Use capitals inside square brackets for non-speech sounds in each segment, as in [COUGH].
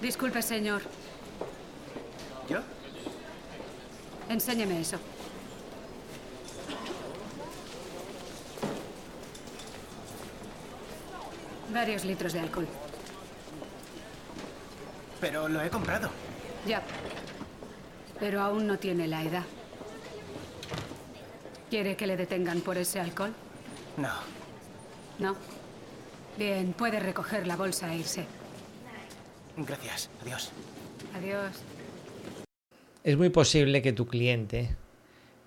Disculpe, señor. ¿Yo? Enséñeme eso. Varios litros de alcohol. Pero lo he comprado. Ya. Pero aún no tiene la edad. ¿Quiere que le detengan por ese alcohol? No. No. Bien, puede recoger la bolsa e irse. Gracias. Adiós. Adiós. Es muy posible que tu cliente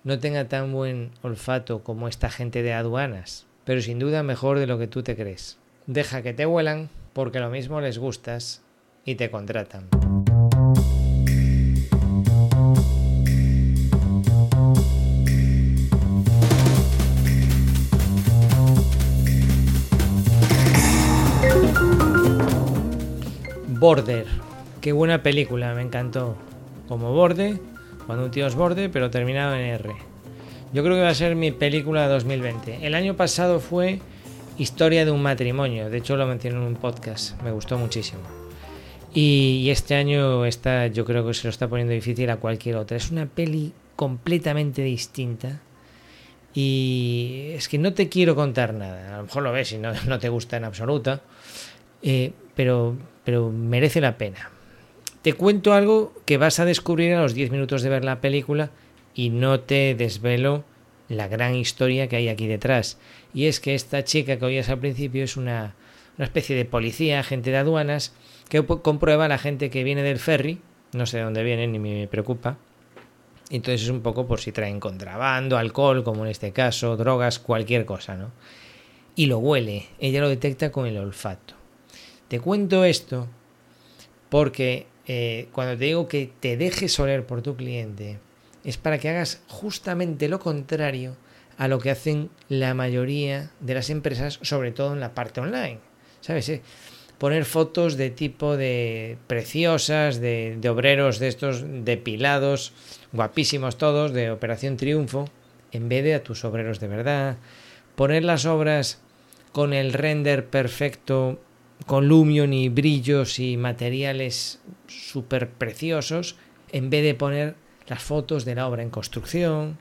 no tenga tan buen olfato como esta gente de aduanas, pero sin duda mejor de lo que tú te crees. Deja que te huelan porque lo mismo les gustas y te contratan. Border. Qué buena película, me encantó. Como borde, cuando un tío es borde, pero terminado en R. Yo creo que va a ser mi película de 2020. El año pasado fue Historia de un matrimonio. De hecho, lo mencioné en un podcast. Me gustó muchísimo. Y, este año está, yo creo que se lo está poniendo difícil a cualquier otra. Es una peli completamente distinta. Y es que no te quiero contar nada. A lo mejor lo ves y no, no te gusta en absoluto. Eh, pero, pero merece la pena. Te cuento algo que vas a descubrir a los 10 minutos de ver la película y no te desvelo la gran historia que hay aquí detrás. Y es que esta chica que oías al principio es una, una especie de policía, agente de aduanas, que comprueba a la gente que viene del ferry, no sé de dónde viene, ni me preocupa. Entonces es un poco por si traen contrabando, alcohol, como en este caso, drogas, cualquier cosa, ¿no? Y lo huele, ella lo detecta con el olfato. Te cuento esto porque eh, cuando te digo que te dejes oler por tu cliente, es para que hagas justamente lo contrario a lo que hacen la mayoría de las empresas, sobre todo en la parte online. ¿Sabes? Eh? Poner fotos de tipo de preciosas, de, de obreros de estos depilados, guapísimos todos, de Operación Triunfo, en vez de a tus obreros de verdad. Poner las obras con el render perfecto con Lumion y brillos y materiales súper preciosos, en vez de poner las fotos de la obra en construcción,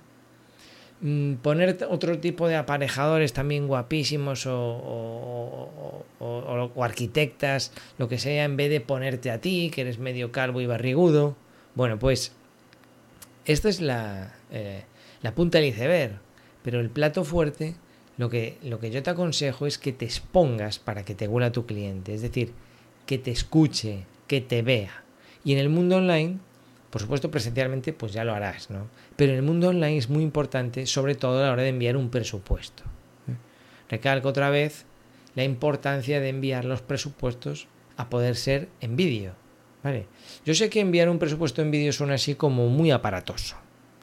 mm, poner otro tipo de aparejadores también guapísimos o, o, arquitectas, lo que sea, en vez de ponerte a ti, que eres medio calvo y barrigudo. Bueno, pues esta es la, eh, la punta del iceberg, pero el plato fuerte lo que, lo que yo te aconsejo es que te expongas para que te huela tu cliente, es decir, que te escuche, que te vea. Y en el mundo online, por supuesto presencialmente, pues ya lo harás, ¿no? Pero en el mundo online es muy importante, sobre todo a la hora de enviar un presupuesto. Recalco otra vez la importancia de enviar los presupuestos a poder ser en vídeo. ¿vale? Yo sé que enviar un presupuesto en vídeo suena así como muy aparatoso.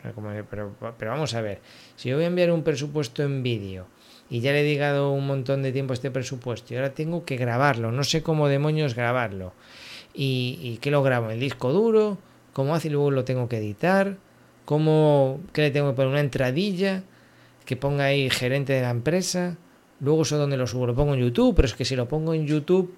Pero, pero, vamos a ver, si yo voy a enviar un presupuesto en vídeo y ya le he dedicado un montón de tiempo a este presupuesto y ahora tengo que grabarlo, no sé cómo demonios grabarlo. ¿Y, y qué lo grabo? ¿El disco duro? ¿Cómo hace y luego lo tengo que editar? ¿Cómo, qué le tengo que poner? ¿Una entradilla? Que ponga ahí gerente de la empresa. Luego eso donde lo subo, lo pongo en YouTube, pero es que si lo pongo en YouTube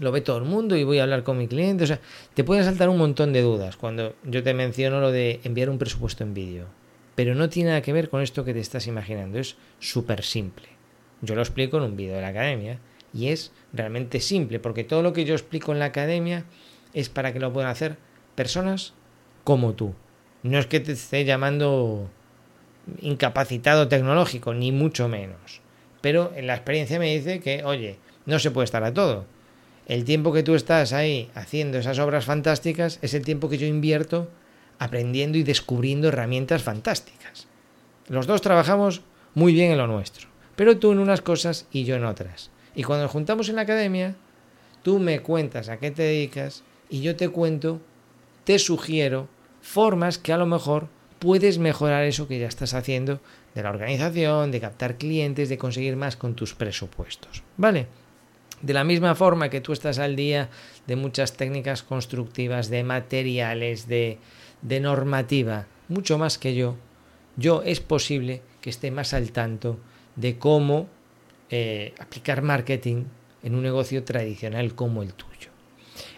lo ve todo el mundo y voy a hablar con mi cliente. O sea, te pueden saltar un montón de dudas cuando yo te menciono lo de enviar un presupuesto en vídeo. Pero no tiene nada que ver con esto que te estás imaginando, es súper simple. Yo lo explico en un vídeo de la academia y es realmente simple, porque todo lo que yo explico en la academia es para que lo puedan hacer personas como tú. No es que te esté llamando incapacitado tecnológico, ni mucho menos. Pero en la experiencia me dice que, oye, no se puede estar a todo. El tiempo que tú estás ahí haciendo esas obras fantásticas es el tiempo que yo invierto aprendiendo y descubriendo herramientas fantásticas. Los dos trabajamos muy bien en lo nuestro, pero tú en unas cosas y yo en otras. Y cuando nos juntamos en la academia, tú me cuentas a qué te dedicas y yo te cuento, te sugiero formas que a lo mejor puedes mejorar eso que ya estás haciendo de la organización, de captar clientes, de conseguir más con tus presupuestos. ¿Vale? De la misma forma que tú estás al día de muchas técnicas constructivas, de materiales, de, de normativa, mucho más que yo, yo es posible que esté más al tanto de cómo eh, aplicar marketing en un negocio tradicional como el tuyo.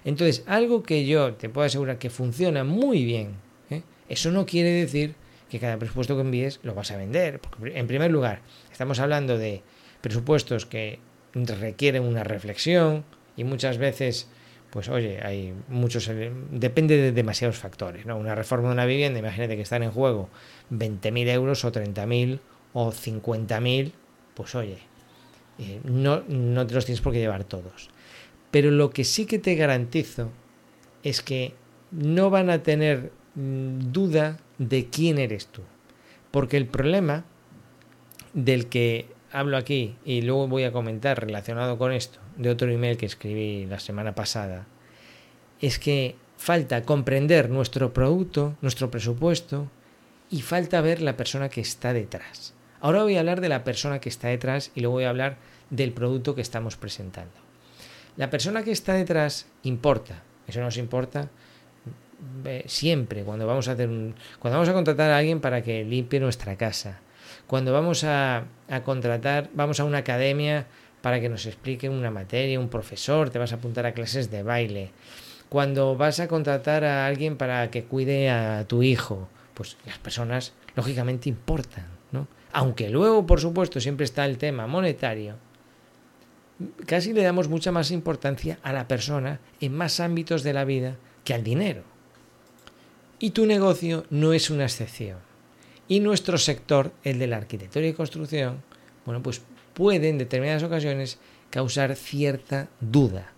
Entonces, algo que yo te puedo asegurar que funciona muy bien, ¿eh? eso no quiere decir que cada presupuesto que envíes lo vas a vender. Porque, en primer lugar, estamos hablando de presupuestos que requieren una reflexión y muchas veces, pues oye, hay muchos, depende de demasiados factores. ¿no? Una reforma de una vivienda, imagínate que están en juego 20.000 euros o 30.000 o 50.000, pues oye, eh, no, no te los tienes por qué llevar todos. Pero lo que sí que te garantizo es que no van a tener mm, duda de quién eres tú. Porque el problema del que hablo aquí y luego voy a comentar relacionado con esto de otro email que escribí la semana pasada es que falta comprender nuestro producto, nuestro presupuesto y falta ver la persona que está detrás. Ahora voy a hablar de la persona que está detrás y luego voy a hablar del producto que estamos presentando. La persona que está detrás importa, eso nos importa siempre cuando vamos a hacer un, cuando vamos a contratar a alguien para que limpie nuestra casa, cuando vamos a, contratar, vamos a una academia para que nos explique una materia, un profesor, te vas a apuntar a clases de baile, cuando vas a contratar a alguien para que cuide a tu hijo, pues las personas lógicamente importan, ¿no? Aunque luego, por supuesto, siempre está el tema monetario, casi le damos mucha más importancia a la persona en más ámbitos de la vida que al dinero. Y tu negocio no es una excepción. Y nuestro sector, el de la arquitectura y construcción, bueno, pues puede en determinadas ocasiones causar cierta duda.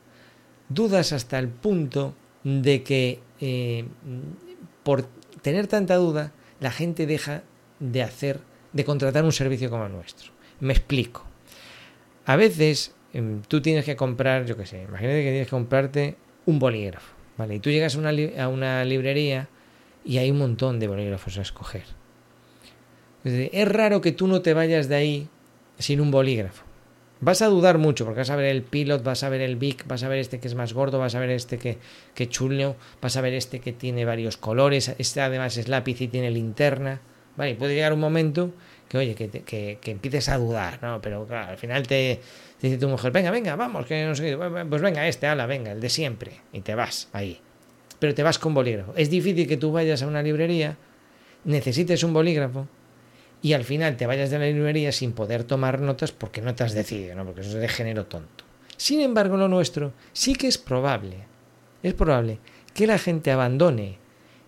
Dudas hasta el punto de que eh, por tener tanta duda, la gente deja de hacer, de contratar un servicio como el nuestro. Me explico. A veces Em, tú tienes que comprar, yo qué sé, imagínate que tienes que comprarte un bolígrafo, ¿vale? Y tú llegas a una, a una librería y hay un montón de bolígrafos a escoger. Es raro que tú no te vayas de ahí sin un bolígrafo. Vas a dudar mucho porque vas a ver el Pilot, vas a ver el Big, vas a ver este que es más gordo, vas a ver este que, que chulo, vas a ver este que tiene varios colores, este además es lápiz y tiene linterna. Vale, puede llegar un momento que, oye, que, que, que empieces a dudar, ¿no? Pero claro, al final te, dice tu mujer, venga, venga, vamos, que no sé Pues venga, este, ala, venga, el de siempre. Y te vas ahí. Pero te vas con bolígrafo. Es difícil que tú vayas a una librería, necesites un bolígrafo y al final te vayas de la librería sin poder tomar notas porque no te has decidido, ¿no? Porque eso es de género tonto. Sin embargo, lo nuestro sí que es probable, es probable que la gente abandone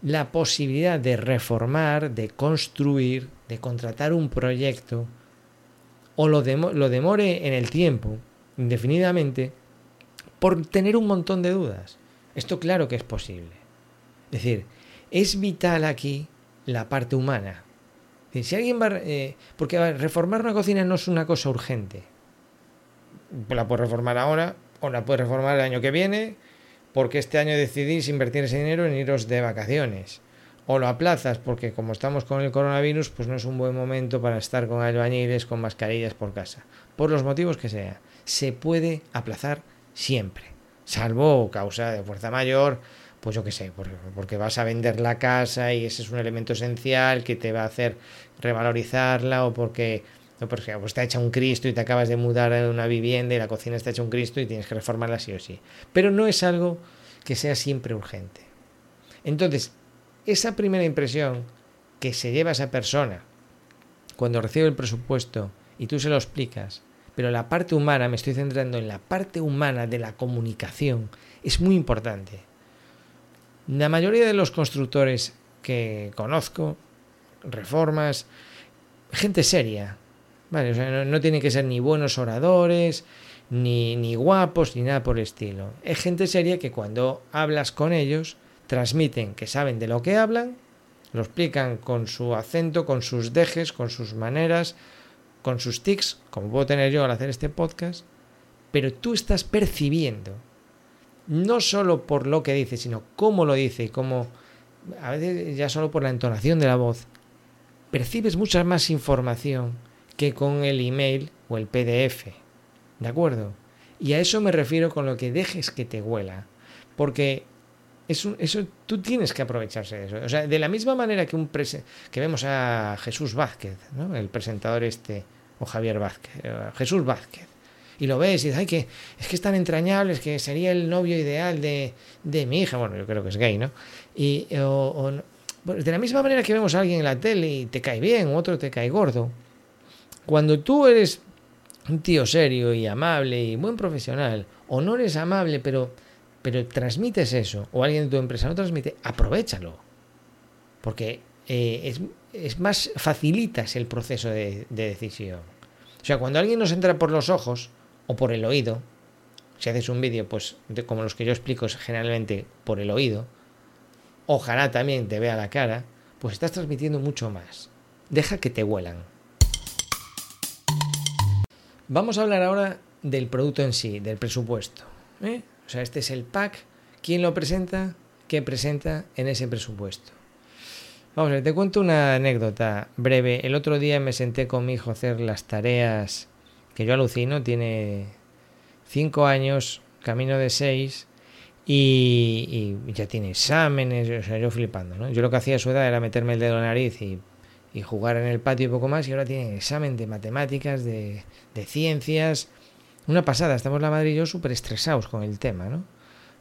la posibilidad de reformar, de construir, de contratar un proyecto o lo, lo demore en el tiempo, indefinidamente, por tener un montón de dudas. Esto claro que es posible. Es decir, es vital aquí la parte humana. Si alguien va, eh, porque reformar una cocina no es una cosa urgente. La puedes reformar ahora o la puedes reformar el año que viene porque este año decidís invertir ese dinero en iros de vacaciones o lo aplazas porque como estamos con el coronavirus, pues no es un buen momento para estar con albañiles con mascarillas por casa. Por los motivos que sea, se puede aplazar siempre, salvo causa de fuerza mayor, pues yo qué sé, porque, vas a vender la casa y ese es un elemento esencial que te va a hacer revalorizarla o porque no, por ejemplo, está hecha un Cristo y te acabas de mudar a una vivienda y la cocina está hecha un Cristo y tienes que reformarla sí o sí. Pero no es algo que sea siempre urgente. Entonces, esa primera impresión que se lleva esa persona cuando recibe el presupuesto y tú se lo explicas, pero la parte humana, me estoy centrando en la parte humana de la comunicación, es muy importante. La mayoría de los constructores que conozco, reformas, gente seria, ¿vale? no, no tienen que ser ni buenos oradores, ni, ni guapos, ni nada por el estilo. Es gente seria que cuando hablas con ellos, transmiten que saben de lo que hablan, lo explican con su acento, con sus dejes, con sus maneras, con sus tics, como puedo tener yo al hacer este podcast, pero tú estás percibiendo, no solo por lo que dice, sino cómo lo dice y cómo, a veces ya solo por la entonación de la voz, percibes mucha más información que con el email o el PDF. ¿De acuerdo? Y a eso me refiero con lo que dejes que te huela. Porque eso, tú tienes que aprovecharse de eso. O sea, de la misma manera que, un que vemos a Jesús Vázquez, ¿no? el presentador este, o Javier Vázquez, eh, Jesús Vázquez, y lo ves y dices, ay, que es que es tan entrañable, es que sería el novio ideal de, de mi hija. Bueno, yo creo que es gay, ¿no? Y, o- o pues de la misma manera que vemos a alguien en la tele y te cae bien, otro te cae gordo. Cuando tú eres un tío serio y amable y buen profesional, o no eres amable, pero, pero transmites eso, o alguien de tu empresa no transmite, aprovechalo. Porque eh, es, es más, facilitas el proceso de, de decisión. O sea, cuando alguien nos entra por los ojos o por el oído, si haces un vídeo, pues como los que yo explico, es generalmente por el oído, ojalá también te vea la cara, pues estás transmitiendo mucho más. Deja que te huelan. Vamos a hablar ahora del producto en sí, del presupuesto. ¿eh? O sea, este es el pack. ¿Quién lo presenta? ¿Qué presenta en ese presupuesto? Vamos a ver, te cuento una anécdota breve. El otro día me senté con mi hijo a hacer las tareas que yo alucino. Tiene cinco años, camino de seis, y, y ya tiene exámenes. O sea, yo flipando, ¿no? Yo lo que hacía a su edad era meterme el dedo en la nariz y, jugar en el patio y poco más. Y ahora tiene examen de matemáticas, de, ciencias. Una pasada, estamos la madre y yo súper estresados con el tema, ¿no?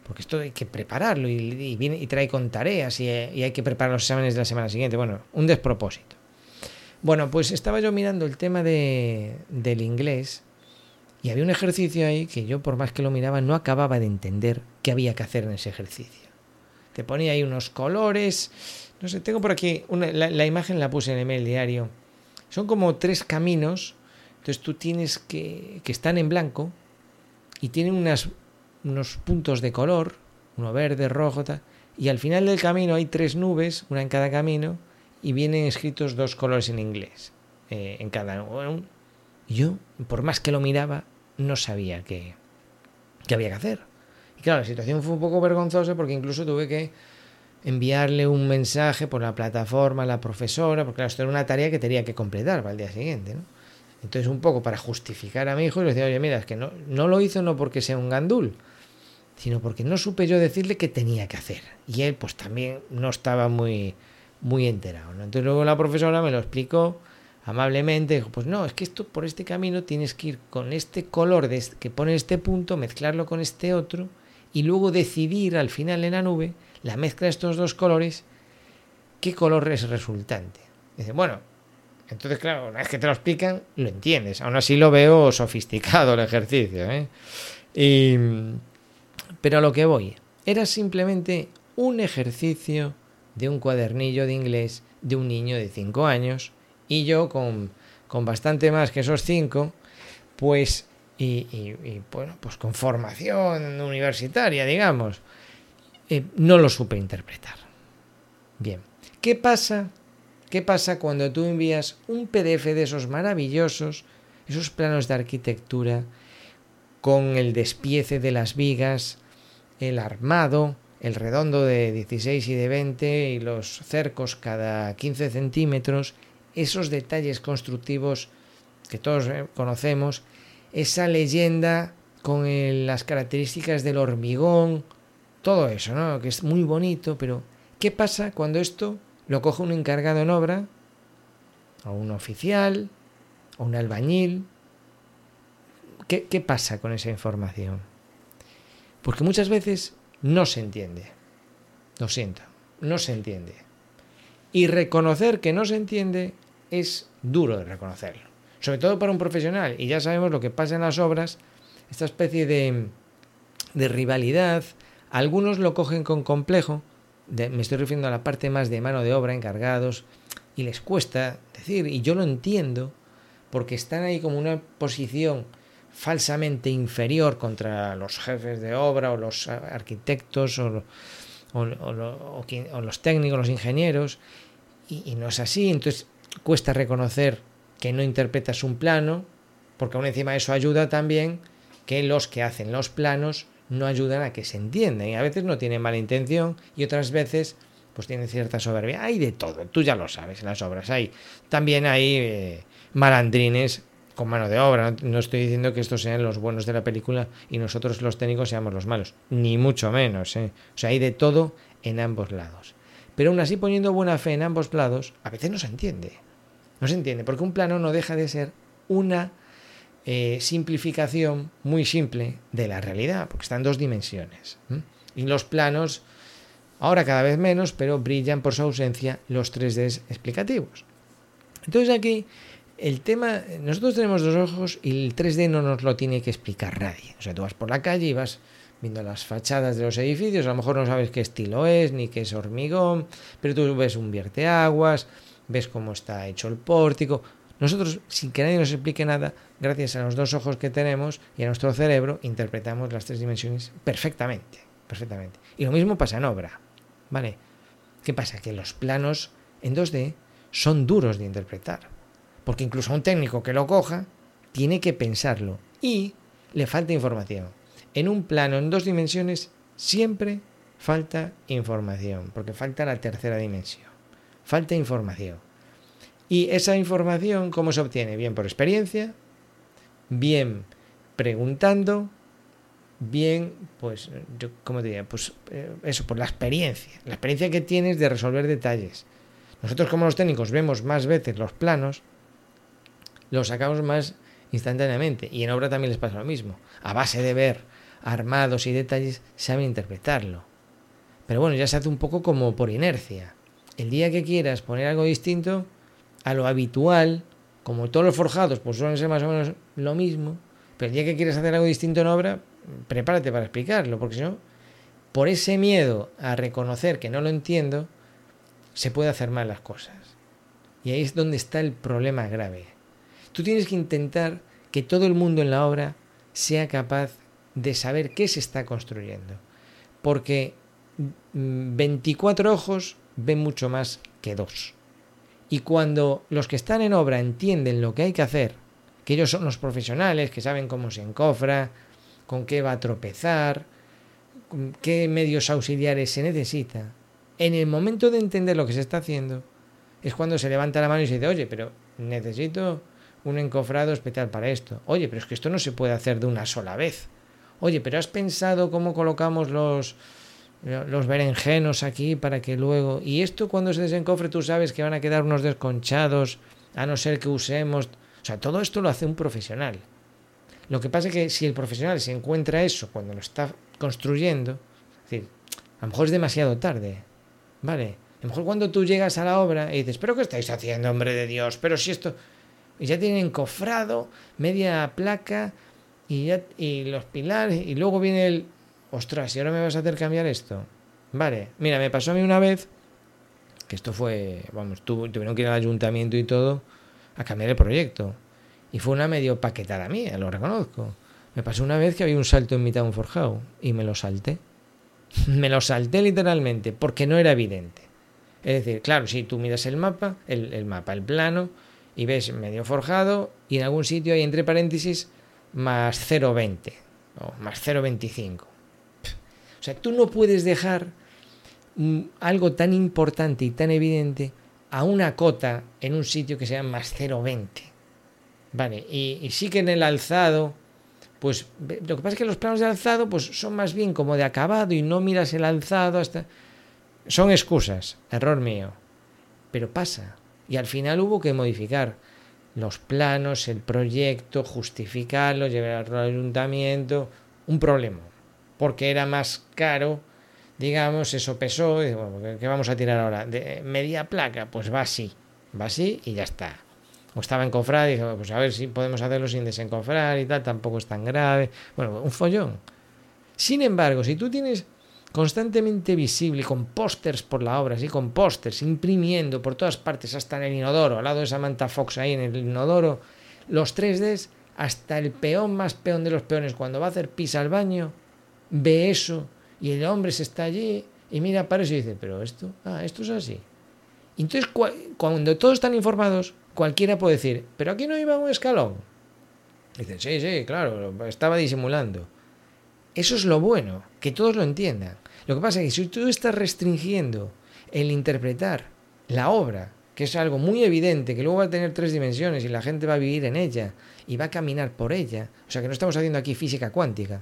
Porque esto hay que prepararlo y, viene y trae con tareas y hay que preparar los exámenes de la semana siguiente. Bueno, un despropósito. Bueno, pues estaba yo mirando el tema de, del inglés y había un ejercicio ahí que yo por más que lo miraba no acababa de entender qué había que hacer en ese ejercicio. Te ponía ahí unos colores, no sé, tengo por aquí, una, la, imagen la puse en el diario. Son como tres caminos, entonces tú tienes que, que están en blanco y tienen unas, unos puntos de color, uno verde, rojo, y al final del camino hay tres nubes, una en cada camino, y vienen escritos dos colores en inglés, eh, en cada uno. Yo, por más que lo miraba, no sabía qué, qué había que hacer. Y claro, la situación fue un poco vergonzosa porque incluso tuve que enviarle un mensaje por la plataforma a la profesora, porque claro, esto era una tarea que tenía que completar para el día siguiente, ¿no? Entonces, un poco para justificar a mi hijo, le decía, oye, mira, es que no, no lo hizo no porque sea un gandul, sino porque no supe yo decirle qué tenía que hacer. Y él, pues también no estaba muy, muy enterado. Entonces, luego la profesora me lo explicó amablemente. Dijo, pues no, es que esto por este camino tienes que ir con este color de este, que pone este punto, mezclarlo con este otro, y luego decidir al final en la nube la mezcla de estos dos colores, qué color es resultante. Dice, bueno, entonces, claro, una vez que te lo explican, lo entiendes. Aún así lo veo sofisticado el ejercicio. ¿eh? Y, pero a lo que voy, era simplemente un ejercicio de un cuadernillo de inglés de un niño de 5 años y yo con, con bastante más que esos 5, pues, y, y, y, bueno, pues con formación universitaria, digamos, eh, no lo supe interpretar. Bien, ¿qué pasa ¿Qué pasa cuando tú envías un PDF de esos maravillosos, esos planos de arquitectura, con el despiece de las vigas, el armado, el redondo de 16 y de 20 y los cercos cada 15 centímetros, esos detalles constructivos que todos conocemos, esa leyenda con las características del hormigón, todo eso, ¿no? Que es muy bonito, pero ¿qué pasa cuando esto lo coge un encargado en obra, o un oficial, o un albañil. ¿Qué, ¿Qué, pasa con esa información? Porque muchas veces no se entiende. Lo siento, no se entiende. Y reconocer que no se entiende es duro de reconocerlo. Sobre todo para un profesional. Y ya sabemos lo que pasa en las obras, esta especie de, de rivalidad. Algunos lo cogen con complejo, de, me estoy refiriendo a la parte más de mano de obra, encargados, y les cuesta decir, y yo lo entiendo, porque están ahí como una posición falsamente inferior contra los jefes de obra o los arquitectos o, o, o, o los técnicos, los ingenieros, y, no es así, entonces cuesta reconocer que no interpretas un plano, porque aún encima eso ayuda también que los que hacen los planos no ayudan a que se entiendan. Y a veces no tienen mala intención y otras veces pues tienen cierta soberbia. Hay de todo, tú ya lo sabes las obras. Hay también hay eh, malandrines con mano de obra. No, estoy diciendo que estos sean los buenos de la película y nosotros los técnicos seamos los malos, ni mucho menos. ¿eh? O sea, hay de todo en ambos lados. Pero aún así poniendo buena fe en ambos lados, a veces no se entiende. No se entiende, porque un plano no deja de ser una eh, simplificación muy simple de la realidad, porque está en dos dimensiones. Y los planos, ahora cada vez menos, pero brillan por su ausencia los 3D explicativos. Entonces aquí el tema, nosotros tenemos dos ojos y el 3D no nos lo tiene que explicar nadie. O sea, tú vas por la calle y vas viendo las fachadas de los edificios, a lo mejor no sabes qué estilo es, ni qué es hormigón, pero tú ves un vierteaguas, ves cómo está hecho el pórtico. Nosotros, sin que nadie nos explique nada, gracias a los dos ojos que tenemos y a nuestro cerebro, interpretamos las tres dimensiones perfectamente, perfectamente. Y lo mismo pasa en obra, ¿vale? ¿Qué pasa? Que los planos en 2D son duros de interpretar, porque incluso a un técnico que lo coja, tiene que pensarlo y le falta información en un plano en dos dimensiones siempre falta información, porque falta la tercera dimensión. Falta información. Y esa información, ¿cómo se obtiene? Bien por experiencia, bien preguntando, bien, pues, yo, ¿cómo diría? Pues eh, eso, por la experiencia. La experiencia que tienes de resolver detalles. Nosotros como los técnicos vemos más veces los planos, los sacamos más instantáneamente. Y en obra también les pasa lo mismo. A base de ver armados y detalles saben interpretarlo. Pero bueno, ya se hace un poco como por inercia. El día que quieras poner algo distinto a lo habitual, como todos los forjados, pues suelen ser más o menos lo mismo, pero el día que quieras hacer algo distinto en obra, prepárate para explicarlo, porque si no, por ese miedo a reconocer que no lo entiendo, se puede hacer mal las cosas. Y ahí es donde está el problema grave. Tú tienes que intentar que todo el mundo en la obra sea capaz de saber qué se está construyendo. Porque 24 ojos ven mucho más que dos. Y cuando los que están en obra entienden lo que hay que hacer, que ellos son los profesionales, que saben cómo se encofra, con qué va a tropezar, qué medios auxiliares se necesita, en el momento de entender lo que se está haciendo, es cuando se levanta la mano y se dice, oye, pero necesito un encofrado especial para esto. Oye, pero es que esto no se puede hacer de una sola vez. Oye, pero ¿has pensado cómo colocamos los, los berenjenos aquí para que luego... Y esto cuando se desencofre tú sabes que van a quedar unos desconchados, a no ser que usemos... O sea, todo esto lo hace un profesional. Lo que pasa es que si el profesional se encuentra eso cuando lo está construyendo, es decir, a lo mejor es demasiado tarde, ¿vale? A lo mejor cuando tú llegas a la obra y dices, pero ¿qué estáis haciendo, hombre de Dios? Pero si esto... Y ya tienen encofrado, media placa, y, ya, y los pilares, y luego viene el, ostras, ¿y ahora me vas a hacer cambiar esto? Vale, mira, me pasó a mí una vez, que esto fue, vamos, tuvieron que ir al ayuntamiento y todo a cambiar el proyecto. Y fue una medio paquetada mía, lo reconozco. Me pasó una vez que había un salto en mitad de un forjado y me lo salté. [LAUGHS] me lo salté literalmente porque no era evidente. Es decir, claro, si tú miras el mapa, el, el mapa, el plano, y ves medio forjado, y en algún sitio hay entre paréntesis más 0,20 o más 0,25. O sea, tú no puedes dejar mm, algo tan importante y tan evidente a una cota en un sitio que sea más 0,20. Vale, y, sí que en el alzado, pues lo que pasa es que los planos de alzado pues son más bien como de acabado y no miras el alzado hasta... Son excusas, error mío. Pero pasa. Y al final hubo que modificar los planos, el proyecto, justificarlo, llevarlo al ayuntamiento, un problema, porque era más caro, digamos, eso pesó, y bueno, ¿qué vamos a tirar ahora? ¿De media placa? Pues va así, va así y ya está. O estaba encofrado y dije, pues a ver si podemos hacerlo sin desencofrar y tal, tampoco es tan grave. Bueno, un follón. Sin embargo, si tú tienes constantemente visible, con pósters por la obra, así con pósters, imprimiendo por todas partes, hasta en el inodoro, al lado de Samantha Fox ahí en el inodoro, los 3Ds, hasta el peón más peón de los peones, cuando va a hacer pis al baño, ve eso, y el hombre se está allí, y mira para eso y dice, pero esto, ah, esto es así. Entonces, cuando todos están informados, cualquiera puede decir, pero aquí no iba un escalón. Dicen, sí, sí, claro, estaba disimulando. Eso es lo bueno, que todos lo entiendan. Lo que pasa es que si tú estás restringiendo el interpretar la obra, que es algo muy evidente, que luego va a tener tres dimensiones y la gente va a vivir en ella y va a caminar por ella, o sea que no estamos haciendo aquí física cuántica,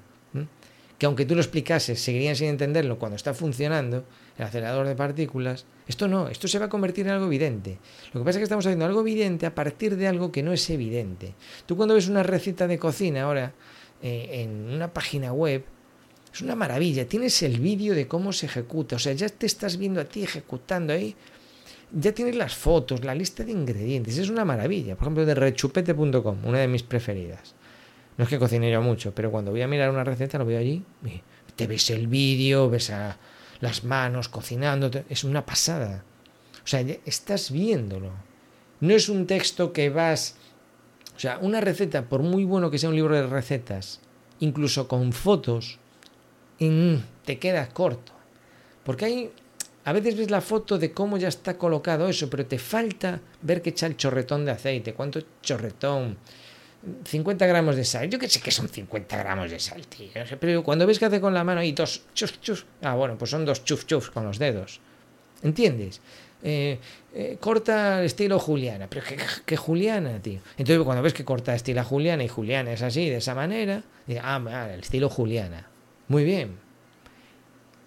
que aunque tú lo explicases, seguirían sin entenderlo cuando está funcionando el acelerador de partículas. Esto no, esto se va a convertir en algo evidente. Lo que pasa es que estamos haciendo algo evidente a partir de algo que no es evidente. Tú cuando ves una receta de cocina ahora eh, en una página web, es una maravilla. Tienes el vídeo de cómo se ejecuta. O sea, ya te estás viendo a ti ejecutando ahí. Ya tienes las fotos, la lista de ingredientes. Es una maravilla. Por ejemplo, de rechupete.com, una de mis preferidas. No es que cocine yo mucho, pero cuando voy a mirar una receta lo veo allí. Te ves el vídeo, ves a las manos cocinando. Es una pasada. O sea, estás viéndolo. No es un texto que vas... O sea, una receta, por muy bueno que sea un libro de recetas, incluso con fotos, te queda corto. Porque hay, a veces ves la foto de cómo ya está colocado eso, pero te falta ver que echa el chorretón de aceite. ¿Cuánto chorretón? 50 gramos de sal. Yo que sé que son 50 gramos de sal, tío. Pero cuando ves que hace con la mano y dos chuf chuf. Ah, bueno, pues son dos chuf chuf con los dedos. ¿Entiendes? Eh, eh, corta estilo Juliana. Pero que, Juliana, tío. Entonces cuando ves que corta estilo Juliana y Juliana es así, de esa manera, ah, el estilo Juliana. Muy bien.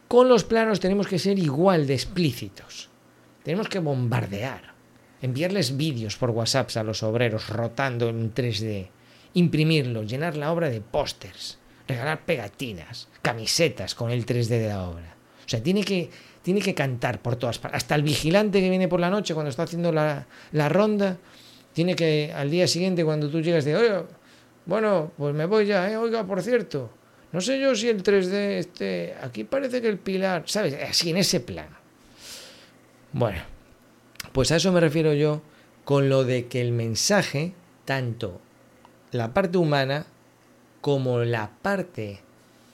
Con los planos tenemos que ser igual de explícitos. Tenemos que bombardear. Enviarles vídeos por WhatsApp a los obreros rotando en 3D. Imprimirlo, llenar la obra de pósters. Regalar pegatinas, camisetas con el 3D de la obra. O sea, tiene que, tiene que cantar por todas partes. Hasta el vigilante que viene por la noche cuando está haciendo la, la ronda, tiene que al día siguiente cuando tú llegas de, oye, bueno, pues me voy ya, ¿eh? oiga, por cierto, no sé yo si el 3D, este, aquí parece que el pilar, ¿sabes? Así, en ese plan. Bueno, pues a eso me refiero yo con lo de que el mensaje, tanto la parte humana como la parte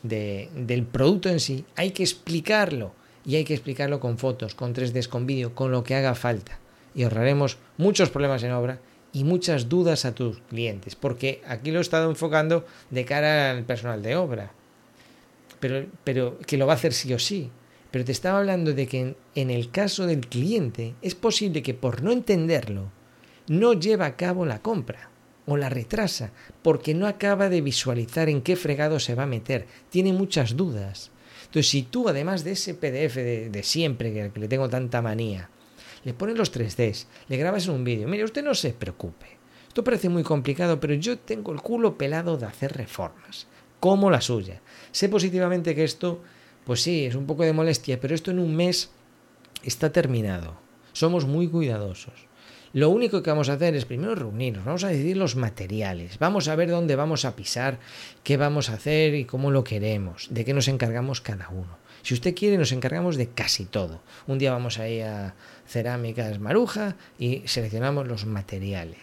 de, del producto en sí, hay que explicarlo. Y hay que explicarlo con fotos, con 3D, con vídeo, con lo que haga falta. Y ahorraremos muchos problemas en obra y muchas dudas a tus clientes, porque aquí lo he estado enfocando de cara al personal de obra, pero, pero que lo va a hacer sí o sí. Pero te estaba hablando de que en, el caso del cliente es posible que por no entenderlo no lleva a cabo la compra o la retrasa porque no acaba de visualizar en qué fregado se va a meter, tiene muchas dudas. Entonces, si tú, además de ese PDF de, de siempre, que le tengo tanta manía, le pones los 3Ds, le grabas en un vídeo. Mire, usted no se preocupe. Esto parece muy complicado, pero yo tengo el culo pelado de hacer reformas, como la suya. Sé positivamente que esto, pues sí, es un poco de molestia, pero esto en un mes está terminado. Somos muy cuidadosos. Lo único que vamos a hacer es primero reunirnos, vamos a decidir los materiales, vamos a ver dónde vamos a pisar, qué vamos a hacer y cómo lo queremos, de qué nos encargamos cada uno. Si usted quiere, nos encargamos de casi todo. Un día vamos a ir a Cerámicas Maruja y seleccionamos los materiales.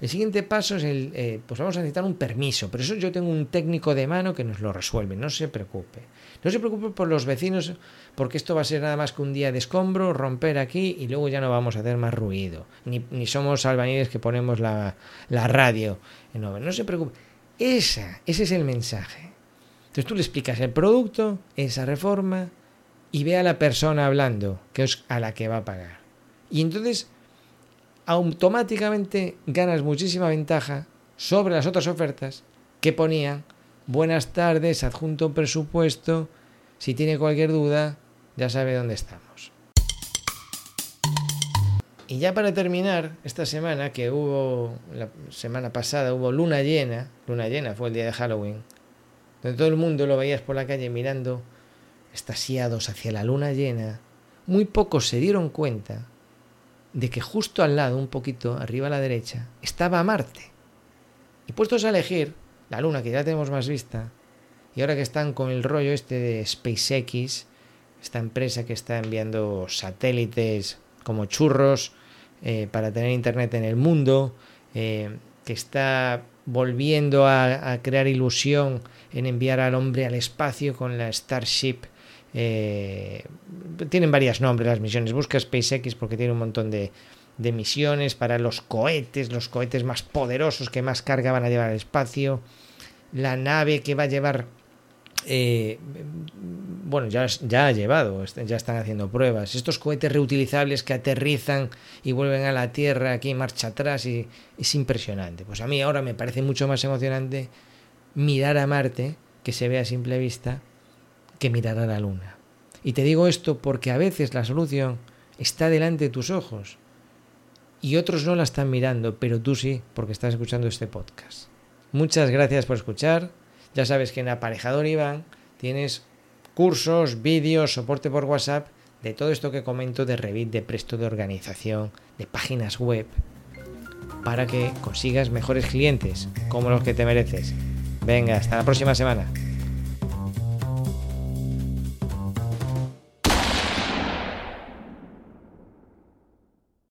El siguiente paso es el, eh, pues vamos a necesitar un permiso, pero eso yo tengo un técnico de mano que nos lo resuelve, no se preocupe. No se preocupe por los vecinos, porque esto va a ser nada más que un día de escombro, romper aquí y luego ya no vamos a hacer más ruido. Ni, ni somos albañiles que ponemos la, la radio obra. No se preocupe. Esa, ese es el mensaje. Entonces tú le explicas el producto, esa reforma, y ve a la persona hablando, que es a la que va a pagar. Y entonces automáticamente ganas muchísima ventaja sobre las otras ofertas que ponían buenas tardes, adjunto un presupuesto, si tiene cualquier duda, ya sabe dónde estamos. Y ya para terminar, esta semana que hubo, la semana pasada hubo luna llena, luna llena fue el día de Halloween, donde todo el mundo lo veías por la calle mirando, estasiados hacia la luna llena, muy pocos se dieron cuenta de que justo al lado, un poquito arriba a la derecha, estaba Marte. Y puestos a elegir, la luna que ya tenemos más vista, y ahora que están con el rollo este de SpaceX, esta empresa que está enviando satélites como churros eh, para tener internet en el mundo, eh, que está volviendo a, crear ilusión en enviar al hombre al espacio con la Starship. Eh, tienen varios nombres las misiones. Busca SpaceX porque tiene un montón de, misiones para los cohetes, los cohetes más poderosos que más carga van a llevar al espacio. La nave que va a llevar eh, bueno, ya, ya ha llevado, ya están haciendo pruebas. Estos cohetes reutilizables que aterrizan y vuelven a la Tierra aquí marcha atrás y es impresionante. Pues a mí ahora me parece mucho más emocionante mirar a Marte que se ve a simple vista que mirar a la luna. Y te digo esto porque a veces la solución está delante de tus ojos y otros no la están mirando, pero tú sí, porque estás escuchando este podcast. Muchas gracias por escuchar. Ya sabes que en Aparejador Iván tienes cursos, vídeos, soporte por WhatsApp de todo esto que comento de Revit, de Presto, de organización, de páginas web, para que consigas mejores clientes como los que te mereces. Venga, hasta la próxima semana.